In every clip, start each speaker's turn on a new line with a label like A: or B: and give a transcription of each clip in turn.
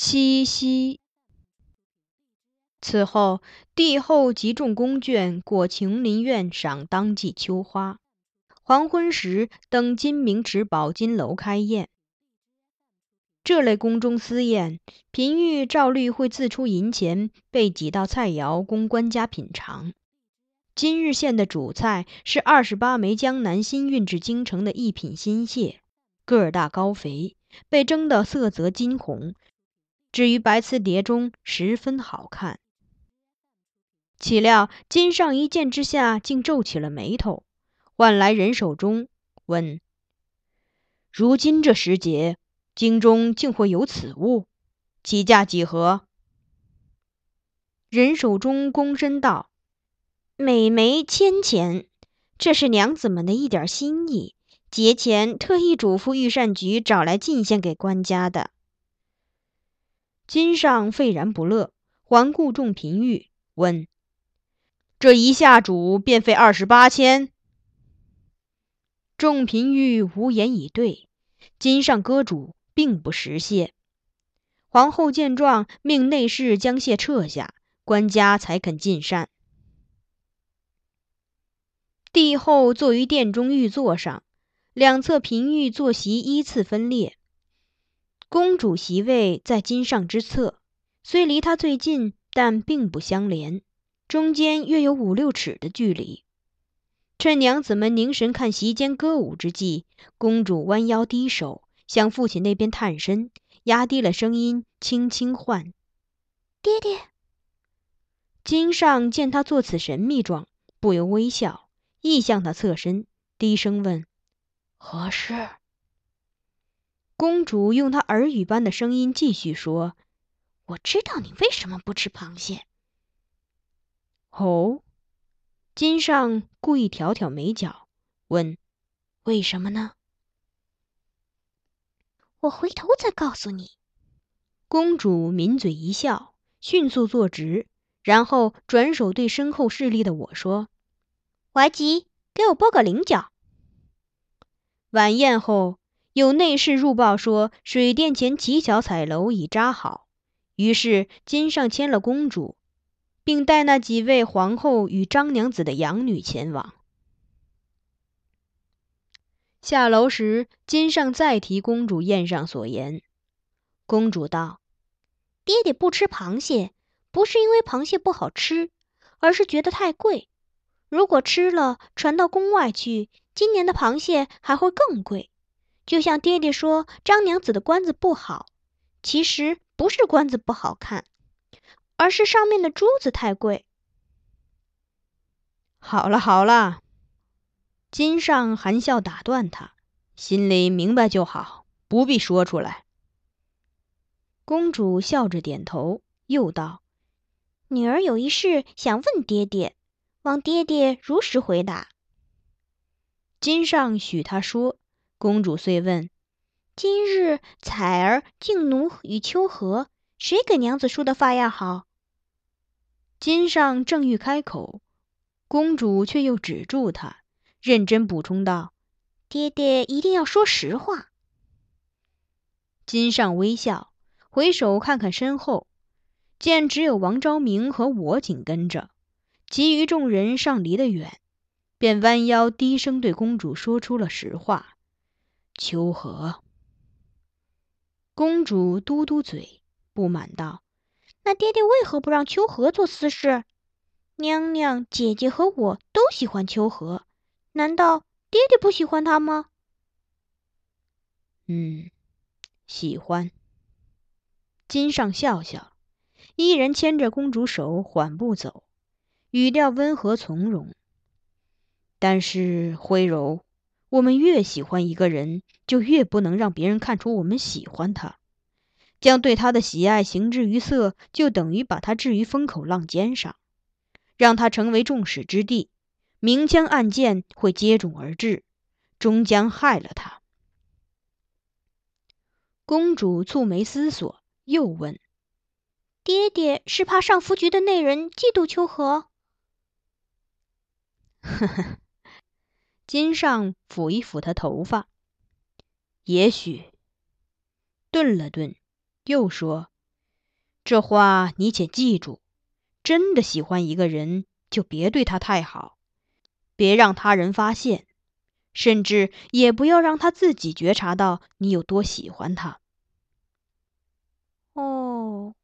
A: 七夕。此后，帝后集众宫眷过琼林苑赏当季秋花。黄昏时，登金明池宝金楼开宴。这类宫中私宴，嫔御照例会自出银钱，备几道菜肴供官家品尝。今日献的主菜是二十八枚江南新运至京城的一品新蟹，个儿大高肥，被蒸得色泽金红。置于白瓷碟中，十分好看。岂料金上一见之下，竟皱起了眉头，唤来人手中问：“如今这时节，京中竟会有此物？起价几何？”人手中躬身道：“每枚千钱，这是娘子们的一点心意，节前特意嘱咐御膳局找来进献给官家的。”金上愤然不乐，环顾众嫔御，问：“这一下主便费二十八千？”众嫔御无言以对。金上歌主并不识谢。皇后见状，命内侍将谢撤下，官家才肯进膳。帝后坐于殿中御座上，两侧嫔御坐席依次分列。公主席位在金上之侧，虽离他最近，但并不相连，中间约有五六尺的距离。趁娘子们凝神看席间歌舞之际，公主弯腰低首，向父亲那边探身，压低了声音，轻轻唤：“
B: 爹爹。”
A: 金上见他做此神秘状，不由微笑，亦向他侧身，低声问：“何事？”公主用她耳语般的声音继续说：“
B: 我知道你为什么不吃螃蟹。”
A: 哦，金上故意挑挑眉角，问：“为什么呢？”
B: 我回头再告诉你。
A: 公主抿嘴一笑，迅速坐直，然后转手对身后侍立的我说：“
B: 怀吉，给我剥个菱角。”
A: 晚宴后。有内侍入报说，水殿前乞巧彩楼已扎好。于是金上牵了公主，并带那几位皇后与张娘子的养女前往。下楼时，金上再提公主宴上所言。公主道：“
B: 爹爹不吃螃蟹，不是因为螃蟹不好吃，而是觉得太贵。如果吃了，传到宫外去，今年的螃蟹还会更贵。”就像爹爹说张娘子的冠子不好，其实不是冠子不好看，而是上面的珠子太贵。
A: 好了好了，金上含笑打断他，心里明白就好，不必说出来。公主笑着点头，又道：“
B: 女儿有一事想问爹爹，望爹爹如实回答。”
A: 金上许他说。公主遂问：“
B: 今日彩儿、静奴与秋荷，谁给娘子梳的发样好？”
A: 金上正欲开口，公主却又止住他，认真补充道：“
B: 爹爹一定要说实话。”
A: 金上微笑，回首看看身后，见只有王昭明和我紧跟着，其余众人尚离得远，便弯腰低声对公主说出了实话。秋荷，公主嘟嘟嘴，不满道：“
B: 那爹爹为何不让秋荷做私事？娘娘、姐姐和我都喜欢秋荷，难道爹爹不喜欢她吗？”“
A: 嗯，喜欢。”金上笑笑，依然牵着公主手缓步走，语调温和从容。但是徽柔。我们越喜欢一个人，就越不能让别人看出我们喜欢他。将对他的喜爱行之于色，就等于把他置于风口浪尖上，让他成为众矢之的，明枪暗箭会接踵而至，终将害了他。公主蹙眉思索，又问：“
B: 爹爹是怕上福局的内人嫉妒秋荷？”
A: 呵呵。肩上抚一抚他头发，也许。顿了顿，又说：“这话你且记住：真的喜欢一个人，就别对他太好，别让他人发现，甚至也不要让他自己觉察到你有多喜欢他。
B: 哦，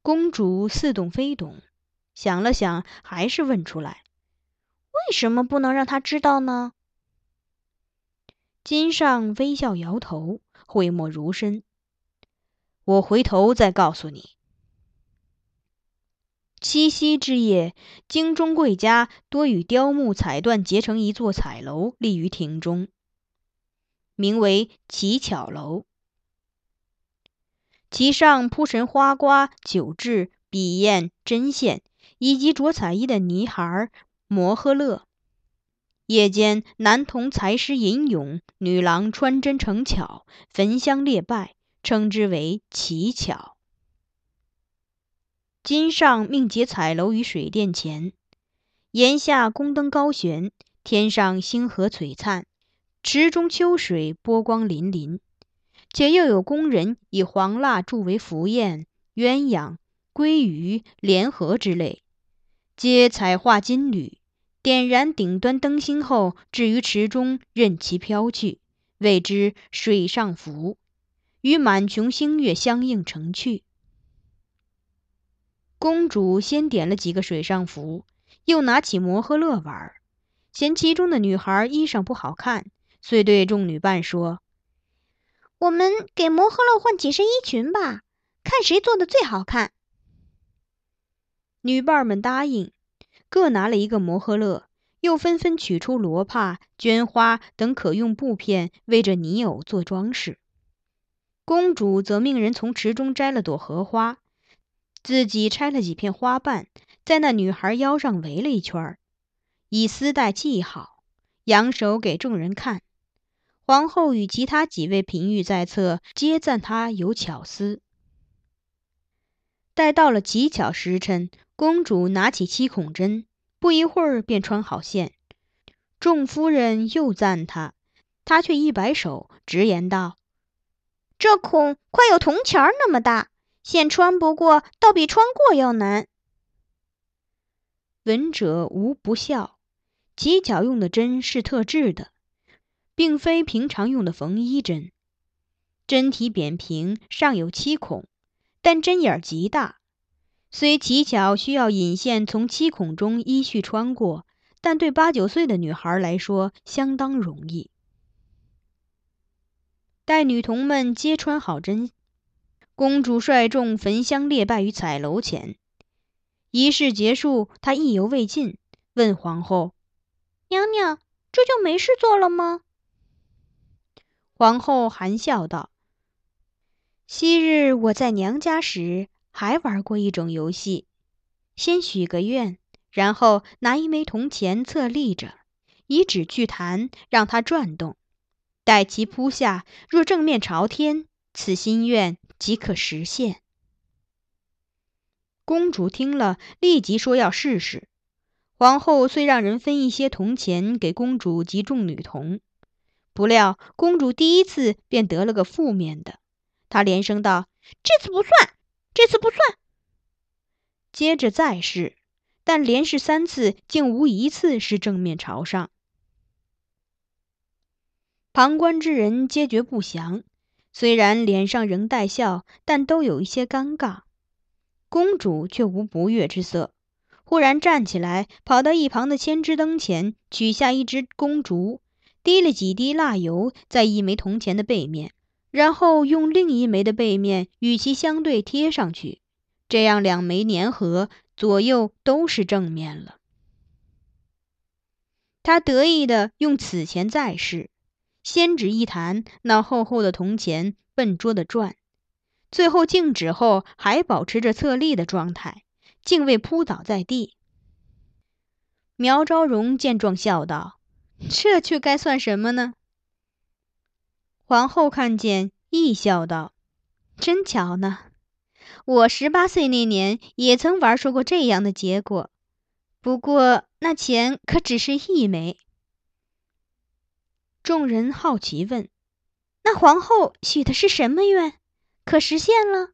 A: 公主似懂非懂，想了想，还是问出来：“
B: 为什么不能让他知道呢？”
A: 金上微笑摇头，讳莫如深。我回头再告诉你。七夕之夜，京中贵家多与雕木彩缎结成一座彩楼，立于庭中，名为乞巧楼。其上铺陈花瓜、酒制、笔砚、针线，以及着彩衣的泥孩儿摩诃勒。夜间，男童才诗吟咏，女郎穿针成巧，焚香列拜，称之为奇巧。今上命结彩楼于水殿前，檐下宫灯高悬，天上星河璀璨，池中秋水波光粼粼。且又有宫人以黄蜡铸为浮燕、鸳鸯、鲑鱼、莲荷之类，皆彩画金缕，点燃顶端灯芯后，置于池中，任其飘去，谓之水上浮，与满琼星月相映成趣。公主先点了几个水上浮，又拿起摩诃勒玩，嫌其中的女孩衣裳不好看，遂对众女伴说。
B: 我们给摩诃勒换几身衣裙吧，看谁做的最好看。
A: 女伴们答应，各拿了一个摩诃勒，又纷纷取出罗帕、绢花等可用布片，为这泥偶做装饰。公主则命人从池中摘了朵荷花，自己拆了几片花瓣，在那女孩腰上围了一圈，以丝带系好，扬手给众人看。皇后与其他几位嫔御在侧，皆赞她有巧思。待到了乞巧时辰，公主拿起七孔针，不一会儿便穿好线。众夫人又赞她，她却一摆手，直言道：“
B: 这孔快有铜钱儿那么大，线穿不过，倒比穿过要难。”
A: 闻者无不笑。乞巧用的针是特制的。并非平常用的缝衣针，针体扁平，上有七孔，但针眼极大。虽乞巧需要引线从七孔中依序穿过，但对八九岁的女孩来说相当容易。待女童们皆穿好针，公主率众焚香列拜于彩楼前。仪式结束，她意犹未尽，问皇后：“
B: 娘娘，这就没事做了吗？”
A: 皇后含笑道：“昔日我在娘家时，还玩过一种游戏。先许个愿，然后拿一枚铜钱侧立着，以指去弹，让它转动。待其扑下，若正面朝天，此心愿即可实现。”公主听了，立即说要试试。皇后遂让人分一些铜钱给公主及众女童。不料公主第一次便得了个负面的，她连声道：“这次不算，这次不算。”接着再试，但连试三次，竟无一次是正面朝上。旁观之人皆觉不祥，虽然脸上仍带笑，但都有一些尴尬。公主却无不悦之色，忽然站起来，跑到一旁的千枝灯前，取下一支公竹。滴了几滴蜡油在一枚铜钱的背面，然后用另一枚的背面与其相对贴上去，这样两枚粘合，左右都是正面了。他得意的用此钱再试，先指一弹，那厚厚的铜钱笨拙的转，最后静止后还保持着侧立的状态，竟未扑倒在地。苗昭荣见状笑道。这却该算什么呢？皇后看见，亦笑道：“真巧呢！我十八岁那年也曾玩出过这样的结果，不过那钱可只是一枚。”众人好奇问：“那皇后许的是什么愿？可实现了？”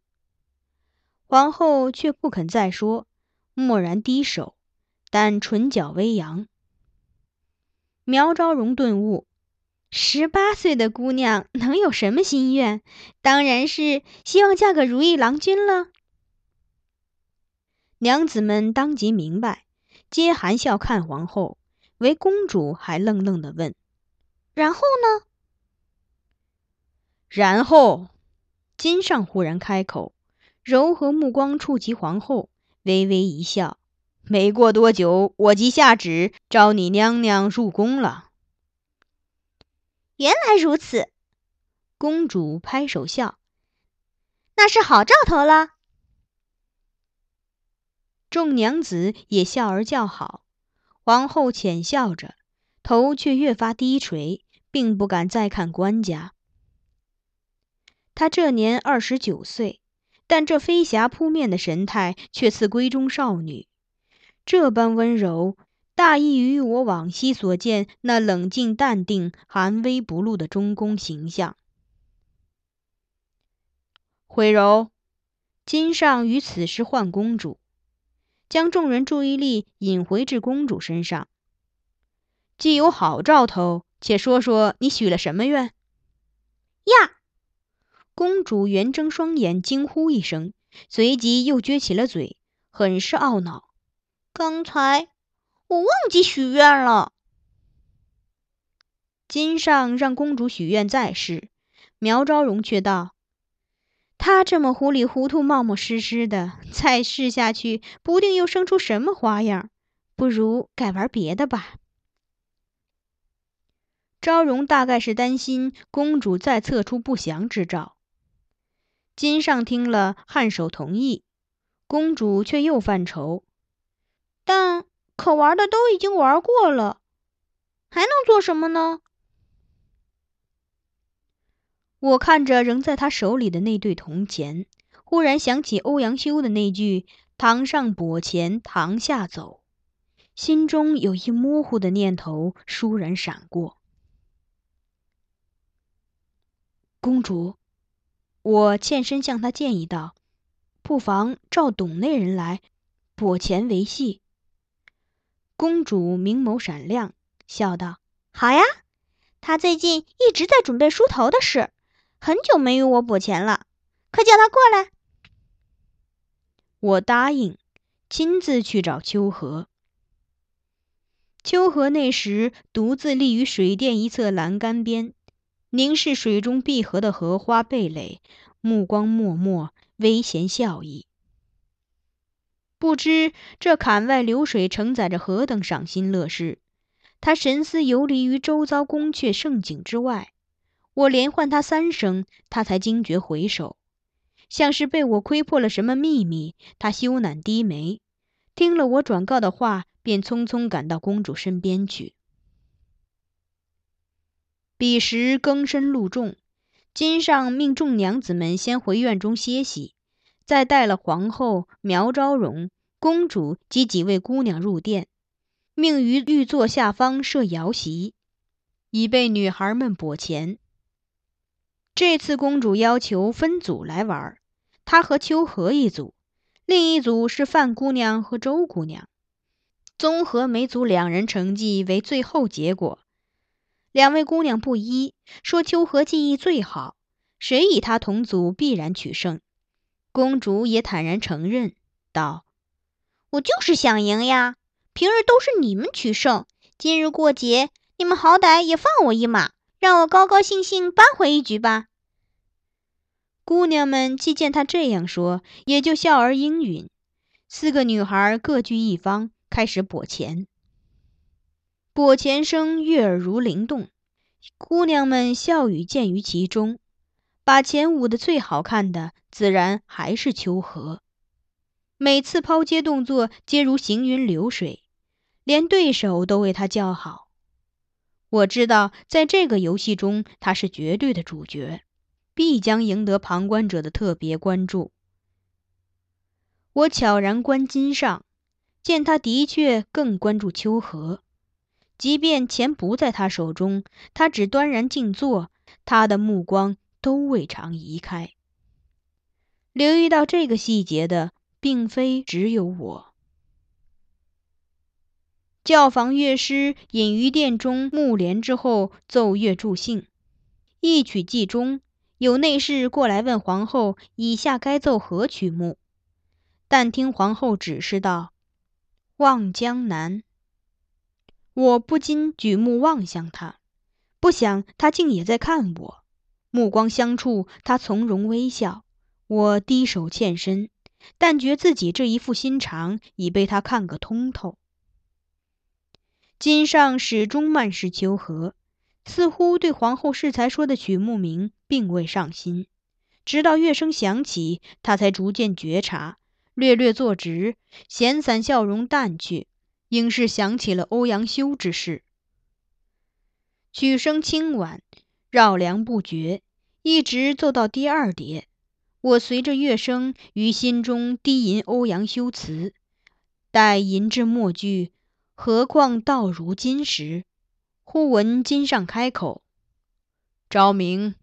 A: 皇后却不肯再说，默然低首，但唇角微扬。苗昭荣顿悟：十八岁的姑娘能有什么心愿？当然是希望嫁个如意郎君了。娘子们当即明白，皆含笑看皇后，唯公主还愣愣的问：“
B: 然后呢？”
A: 然后，金上忽然开口。柔和目光触及皇后，微微一笑。没过多久，我即下旨召你娘娘入宫了。
B: 原来如此，
A: 公主拍手笑，
B: 那是好兆头了。
A: 众娘子也笑而叫好。皇后浅笑着，头却越发低垂，并不敢再看官家。她这年二十九岁。但这飞霞扑面的神态，却似闺中少女，这般温柔，大异于我往昔所见那冷静淡定、含微不露的中宫形象。慧柔，金上于此时唤公主，将众人注意力引回至公主身上。既有好兆头，且说说你许了什么愿？
B: 呀！
A: 公主圆睁双眼，惊呼一声，随即又撅起了嘴，很是懊恼：“
B: 刚才我忘记许愿了。”
A: 金上让公主许愿再试，苗昭荣却道：“她这么糊里糊涂、冒冒失失的，再试下去，不定又生出什么花样。不如改玩别的吧。”昭荣大概是担心公主再测出不祥之兆。金上听了，颔首同意。公主却又犯愁，
B: 但可玩的都已经玩过了，还能做什么呢？
A: 我看着仍在他手里的那对铜钱，忽然想起欧阳修的那句“堂上拨钱，堂下走”，心中有一模糊的念头倏然闪过。公主。我欠身向他建议道：“不妨召董内人来，拨钱为戏。”公主明眸闪亮，笑道：“
B: 好呀，她最近一直在准备梳头的事，很久没与我补钱了，快叫她过来。”
A: 我答应，亲自去找秋荷。秋荷那时独自立于水殿一侧栏杆边。凝视水中闭合的荷花蓓蕾，目光脉脉，微嫌笑意。不知这槛外流水承载着何等赏心乐事，他神思游离于周遭宫阙盛景之外。我连唤他三声，他才惊觉回首，像是被我窥破了什么秘密。他羞赧低眉，听了我转告的话，便匆匆赶到公主身边去。彼时更深露重，金上命众娘子们先回院中歇息，再带了皇后苗昭容、公主及几位姑娘入殿，命于御座下方设瑶席，以备女孩们拨钱。这次公主要求分组来玩，她和秋荷一组，另一组是范姑娘和周姑娘，综合每组两人成绩为最后结果。两位姑娘不依，说秋荷技艺最好，谁与她同组必然取胜。公主也坦然承认，道：“
B: 我就是想赢呀！平日都是你们取胜，今日过节，你们好歹也放我一马，让我高高兴兴扳回一局吧。”
A: 姑娘们既见她这样说，也就笑而应允。四个女孩各据一方，开始拨钱。拨钱声悦耳如灵动，姑娘们笑语渐于其中。把钱舞得最好看的，自然还是秋荷。每次抛接动作皆如行云流水，连对手都为她叫好。我知道，在这个游戏中，他是绝对的主角，必将赢得旁观者的特别关注。我悄然观金上，见他的确更关注秋荷。即便钱不在他手中，他只端然静坐，他的目光都未尝移开。留意到这个细节的，并非只有我。教坊乐师隐于殿中幕帘之后奏乐助兴，一曲既终，有内侍过来问皇后以下该奏何曲目，但听皇后指示道：“望江南。”我不禁举目望向他，不想他竟也在看我，目光相触，他从容微笑。我低手欠身，但觉自己这一副心肠已被他看个通透。金上始终慢视秋荷，似乎对皇后适才说的曲目名并未上心。直到乐声响起，他才逐渐觉察，略略坐直，闲散笑容淡去，应是想起了欧阳修之事。曲声轻婉，绕梁不绝，一直奏到第二叠。我随着乐声于心中低吟欧阳修辞，待吟至末句“何况到如今”时，忽闻金上开口：“昭明。”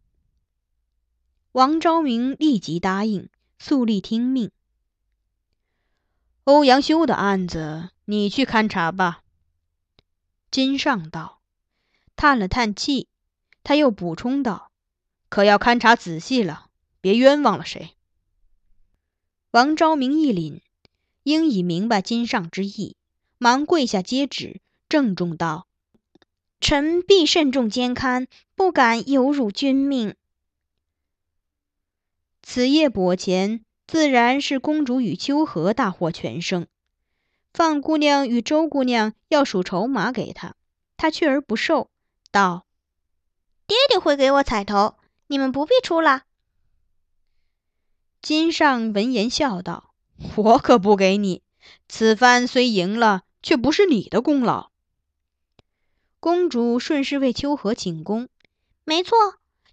A: 王昭明立即答应，肃立听命。欧阳修的案子，你去勘察吧。金上道，叹了叹气，他又补充道：“可要勘察仔细了。”别冤枉了谁！王昭明一凛，应已明白金上之意，忙跪下接旨，郑重道：“
B: 臣必慎重监勘，不敢有辱君命。”
A: 此夜泊前，自然是公主与秋荷大获全胜。范姑娘与周姑娘要数筹码给他，他却而不受，道：“
B: 爹爹会给我彩头，你们不必出了。”
A: 金上闻言笑道：“我可不给你。此番虽赢了，却不是你的功劳。”公主顺势为秋荷请功：“
B: 没错，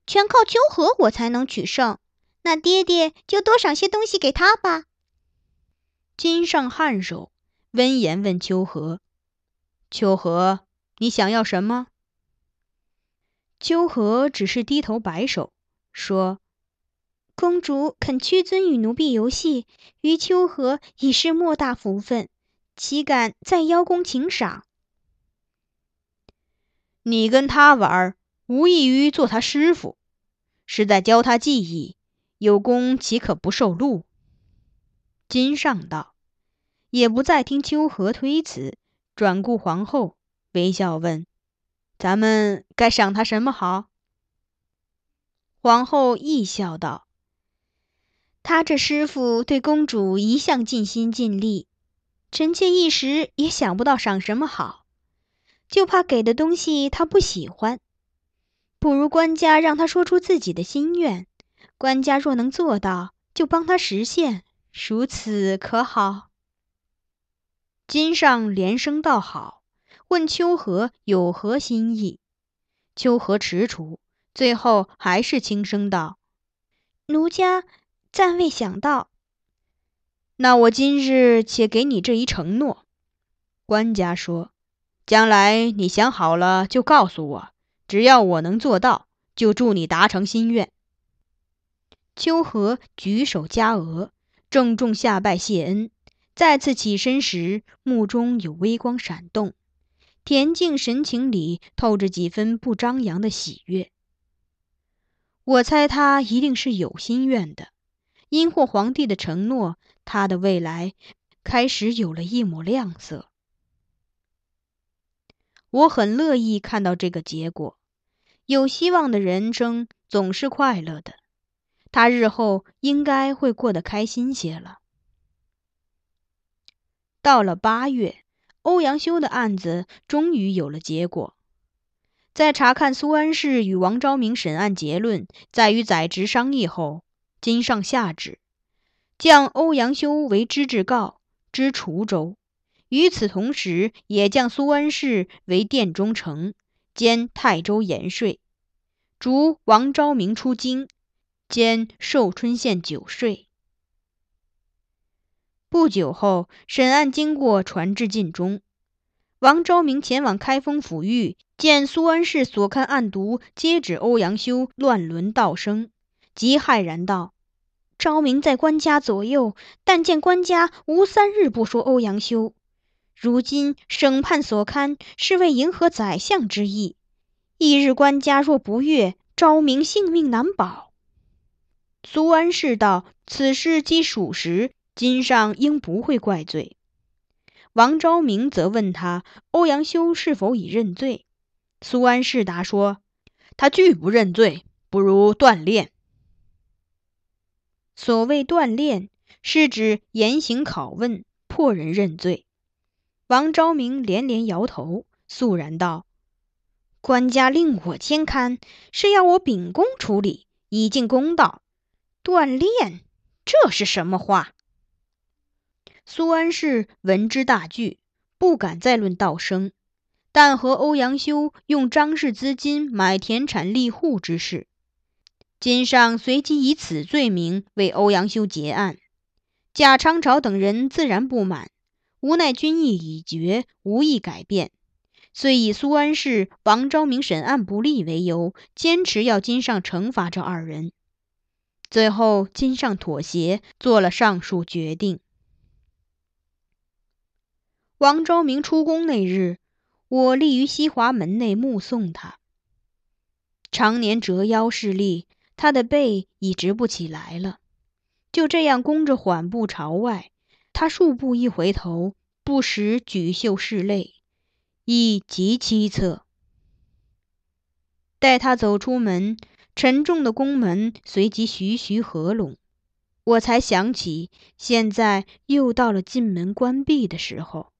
B: 全靠秋荷我才能取胜。那爹爹就多赏些东西给他吧。”
A: 金上颔首，温言问秋荷：“秋荷，你想要什么？”秋荷只是低头摆手，说。
B: 公主肯屈尊与奴婢游戏，于秋荷已是莫大福分，岂敢再邀功请赏？
A: 你跟他玩，无异于做他师傅，是在教他技艺，有功岂可不受禄？金上道，也不再听秋荷推辞，转顾皇后，微笑问：“咱们该赏他什么好？”皇后亦笑道。
B: 他这师傅对公主一向尽心尽力，臣妾一时也想不到赏什么好，就怕给的东西他不喜欢。不如官家让他说出自己的心愿，官家若能做到，就帮他实现，如此可好？
A: 金上连声道好，问秋荷有何心意。秋荷踟蹰，最后还是轻声道：“
B: 奴家。”暂未想到，
A: 那我今日且给你这一承诺。官家说，将来你想好了就告诉我，只要我能做到，就助你达成心愿。秋荷举手加额，郑重下拜谢恩，再次起身时，目中有微光闪动，恬静神情里透着几分不张扬的喜悦。我猜他一定是有心愿的。因获皇帝的承诺，他的未来开始有了一抹亮色。我很乐意看到这个结果。有希望的人生总是快乐的，他日后应该会过得开心些了。到了八月，欧阳修的案子终于有了结果。在查看苏安氏与王昭明审案结论，在与宰执商议后。今上下旨，降欧阳修为知制诰，知滁州。与此同时，也降苏安氏为殿中丞，兼泰州盐税；逐王昭明出京，兼寿春县酒税。不久后，审案经过传至晋中。王昭明前往开封府狱，见苏安氏所看案牍，皆指欧阳修乱伦盗生。即骇然道：“
B: 昭明在官家左右，但见官家无三日不说欧阳修。如今审判所堪，是为迎合宰相之意。一日官家若不悦，昭明性命难保。
A: 苏安氏道：“此事既属实，今上应不会怪罪。”王昭明则问他：“欧阳修是否已认罪？”苏安氏答说：“他拒不认罪，不如锻炼。”所谓锻炼，是指严刑拷问，迫人认罪。王昭明连连摇头，肃然道：“
B: 官家令我监勘，是要我秉公处理，以尽公道。锻炼，这是什么话？”
A: 苏安氏闻之大惧，不敢再论道生，但和欧阳修用张氏资金买田产立户之事。金上随即以此罪名为欧阳修结案，贾昌朝等人自然不满，无奈军意已决，无意改变，遂以苏安氏、王昭明审案不力为由，坚持要金上惩罚这二人。最后，金上妥协，做了上述决定。王昭明出宫那日，我立于西华门内目送他，常年折腰侍立。他的背已直不起来了，就这样弓着缓步朝外。他数步一回头，不时举袖拭泪，亦极凄恻。待他走出门，沉重的宫门随即徐徐合拢，我才想起，现在又到了进门关闭的时候。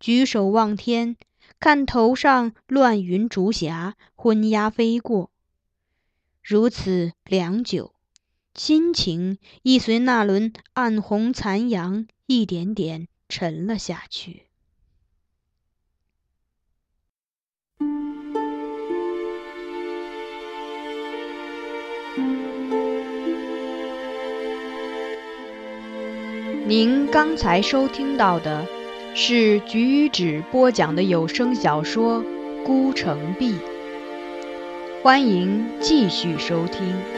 A: 举手望天，看头上乱云逐霞，昏鸦飞过。如此良久，心情亦随那轮暗红残阳一点点沉了下去。您刚才收听到的是橘子播讲的有声小说《孤城闭》。欢迎继续收听。